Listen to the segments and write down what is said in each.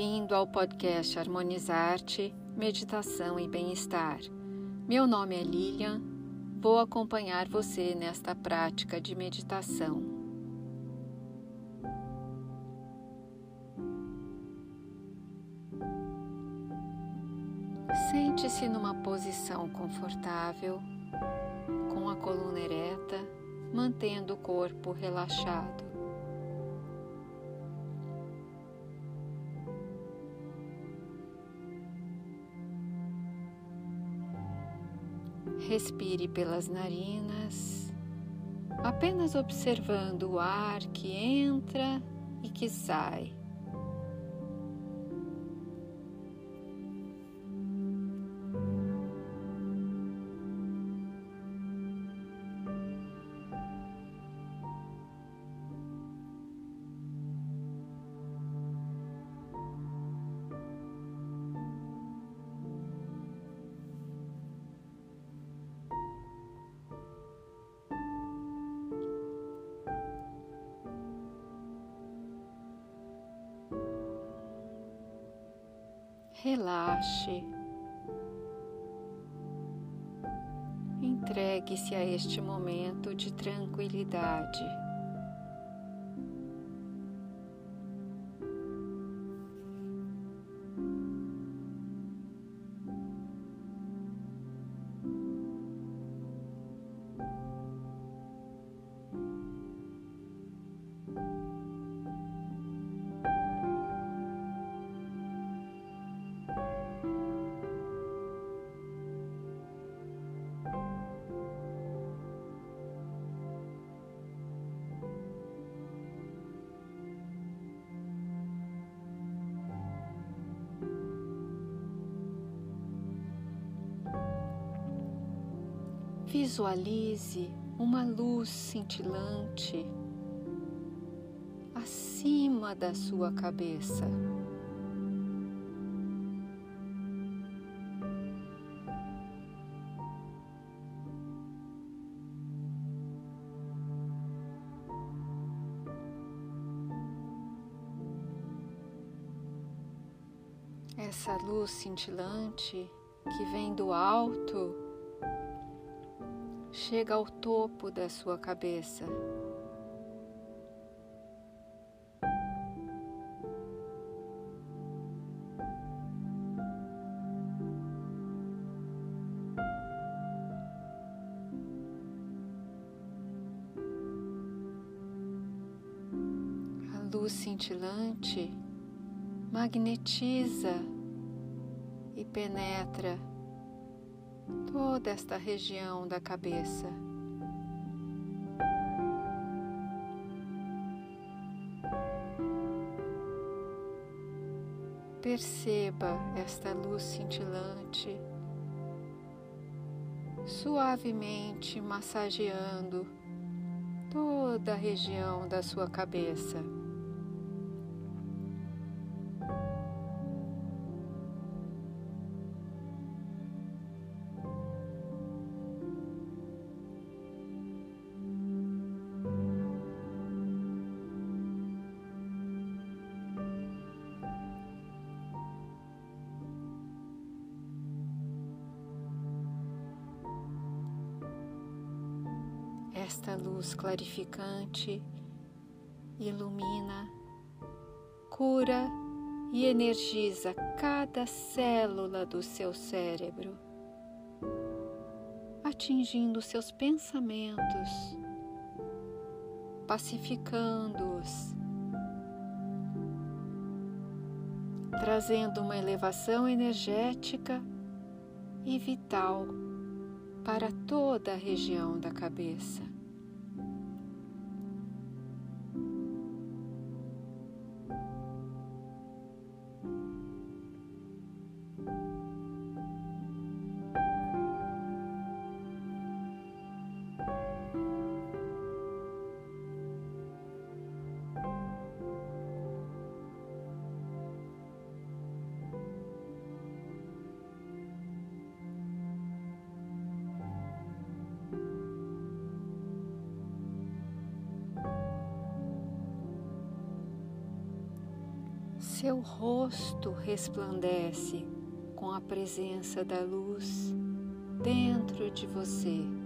Bem-vindo ao podcast Harmonizar-te, Meditação e Bem-Estar. Meu nome é Lilian, vou acompanhar você nesta prática de meditação. Sente-se numa posição confortável, com a coluna ereta, mantendo o corpo relaxado. Respire pelas narinas, apenas observando o ar que entra e que sai. Relaxe, entregue-se a este momento de tranquilidade. Visualize uma luz cintilante acima da sua cabeça. Essa luz cintilante que vem do alto chega ao topo da sua cabeça. A luz cintilante magnetiza e penetra toda esta região da cabeça. Perceba esta luz cintilante suavemente massageando toda a região da sua cabeça. Esta luz clarificante ilumina, cura e energiza cada célula do seu cérebro, atingindo seus pensamentos, pacificando-os, trazendo uma elevação energética e vital para toda a região da cabeça. Seu rosto resplandece com a presença da luz dentro de você.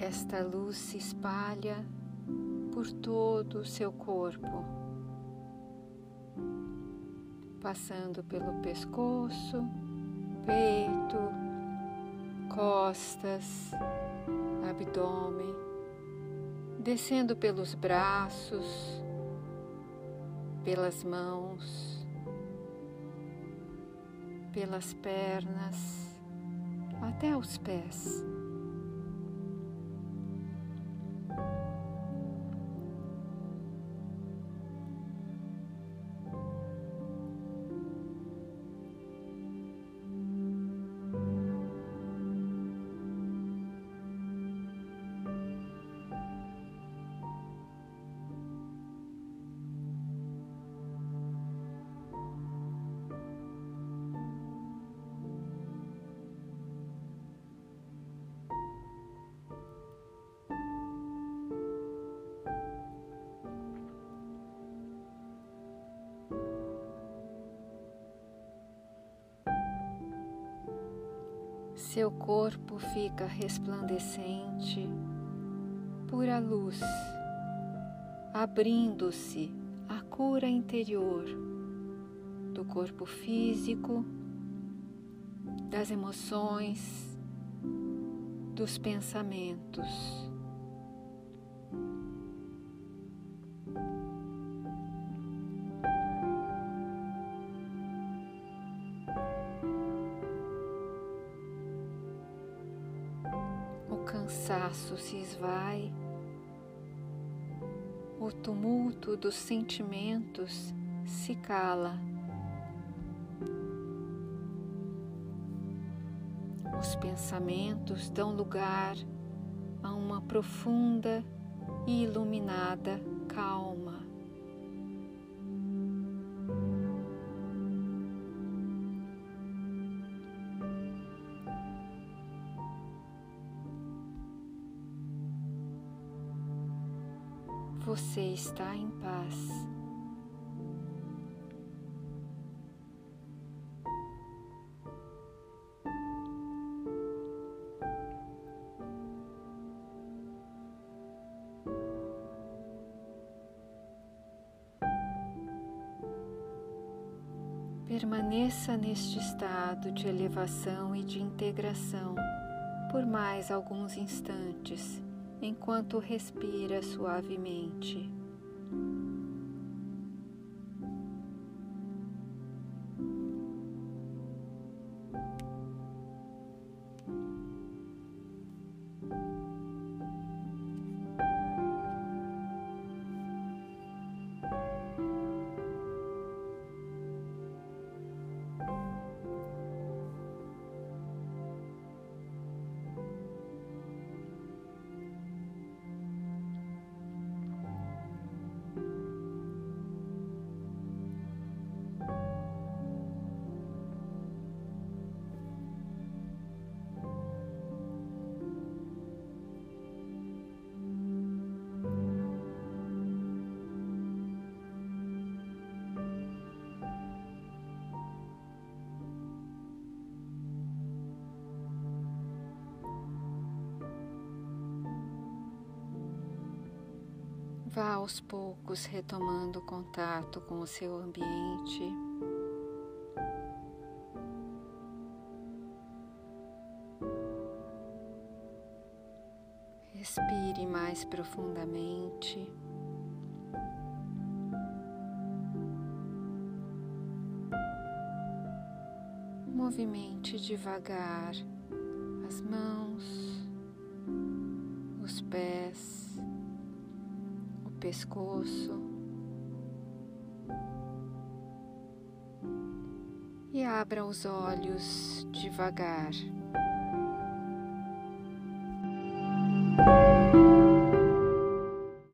Esta luz se espalha por todo o seu corpo, passando pelo pescoço, peito, costas, abdômen, descendo pelos braços, pelas mãos, pelas pernas, até os pés. Seu corpo fica resplandecente, pura luz, abrindo-se a cura interior do corpo físico, das emoções, dos pensamentos. Cansaço se esvai, o tumulto dos sentimentos se cala. Os pensamentos dão lugar a uma profunda e iluminada calma. Você está em paz. Permaneça neste estado de elevação e de integração por mais alguns instantes enquanto respira suavemente. Vá aos poucos retomando o contato com o seu ambiente. Respire mais profundamente. Movimente devagar as mãos, pescoço e abra os olhos devagar.